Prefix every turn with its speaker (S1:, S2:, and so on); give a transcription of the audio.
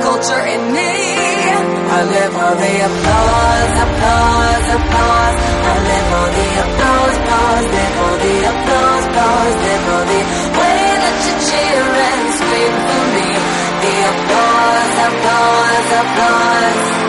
S1: culture in me. I live for the applause, applause, applause. I live for the applause, applause, live for the applause, applause, live for the way that you cheer and scream for me. The applause, applause, applause.